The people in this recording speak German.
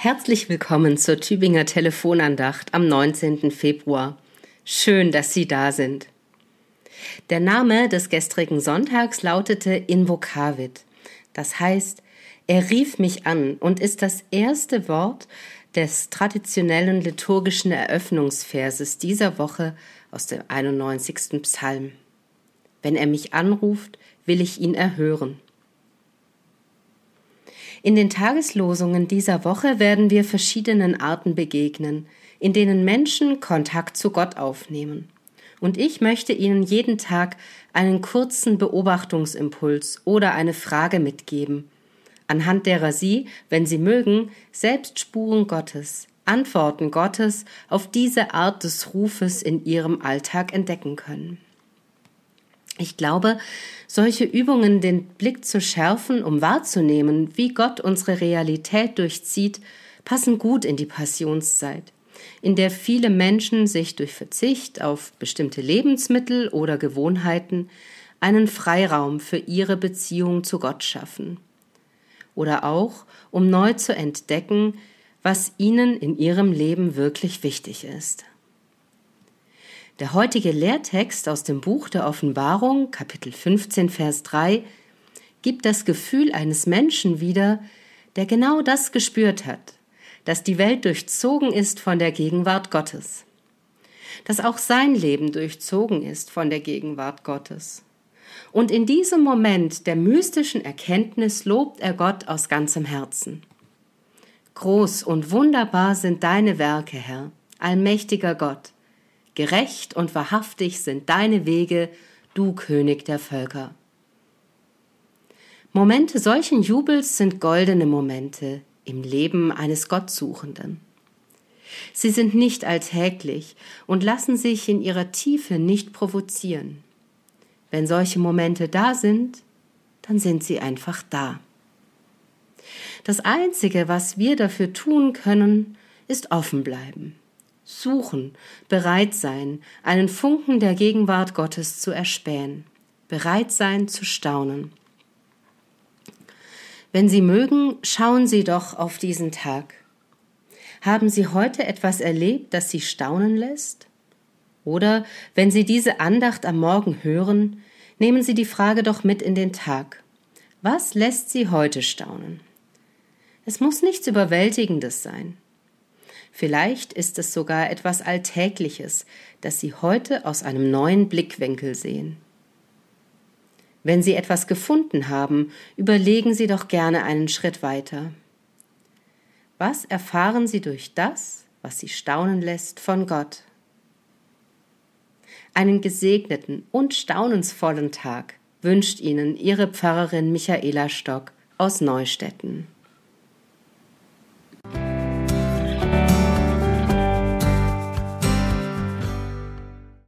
Herzlich willkommen zur Tübinger Telefonandacht am 19. Februar. Schön, dass Sie da sind. Der Name des gestrigen Sonntags lautete Invocavit. Das heißt, er rief mich an und ist das erste Wort des traditionellen liturgischen Eröffnungsverses dieser Woche aus dem 91. Psalm. Wenn er mich anruft, will ich ihn erhören. In den Tageslosungen dieser Woche werden wir verschiedenen Arten begegnen, in denen Menschen Kontakt zu Gott aufnehmen. Und ich möchte Ihnen jeden Tag einen kurzen Beobachtungsimpuls oder eine Frage mitgeben, anhand derer Sie, wenn Sie mögen, selbst Spuren Gottes, Antworten Gottes auf diese Art des Rufes in Ihrem Alltag entdecken können. Ich glaube, solche Übungen den Blick zu schärfen, um wahrzunehmen, wie Gott unsere Realität durchzieht, passen gut in die Passionszeit, in der viele Menschen sich durch Verzicht auf bestimmte Lebensmittel oder Gewohnheiten einen Freiraum für ihre Beziehung zu Gott schaffen. Oder auch, um neu zu entdecken, was ihnen in ihrem Leben wirklich wichtig ist. Der heutige Lehrtext aus dem Buch der Offenbarung, Kapitel 15, Vers 3, gibt das Gefühl eines Menschen wieder, der genau das gespürt hat, dass die Welt durchzogen ist von der Gegenwart Gottes, dass auch sein Leben durchzogen ist von der Gegenwart Gottes. Und in diesem Moment der mystischen Erkenntnis lobt er Gott aus ganzem Herzen. Groß und wunderbar sind deine Werke, Herr, allmächtiger Gott. Gerecht und wahrhaftig sind deine Wege, du König der Völker. Momente solchen Jubels sind goldene Momente im Leben eines Gottsuchenden. Sie sind nicht alltäglich und lassen sich in ihrer Tiefe nicht provozieren. Wenn solche Momente da sind, dann sind sie einfach da. Das Einzige, was wir dafür tun können, ist offen bleiben suchen, bereit sein, einen Funken der Gegenwart Gottes zu erspähen, bereit sein zu staunen. Wenn Sie mögen, schauen Sie doch auf diesen Tag. Haben Sie heute etwas erlebt, das Sie staunen lässt? Oder wenn Sie diese Andacht am Morgen hören, nehmen Sie die Frage doch mit in den Tag. Was lässt Sie heute staunen? Es muss nichts Überwältigendes sein. Vielleicht ist es sogar etwas Alltägliches, das Sie heute aus einem neuen Blickwinkel sehen. Wenn Sie etwas gefunden haben, überlegen Sie doch gerne einen Schritt weiter. Was erfahren Sie durch das, was Sie staunen lässt von Gott? Einen gesegneten und staunensvollen Tag wünscht Ihnen Ihre Pfarrerin Michaela Stock aus Neustetten.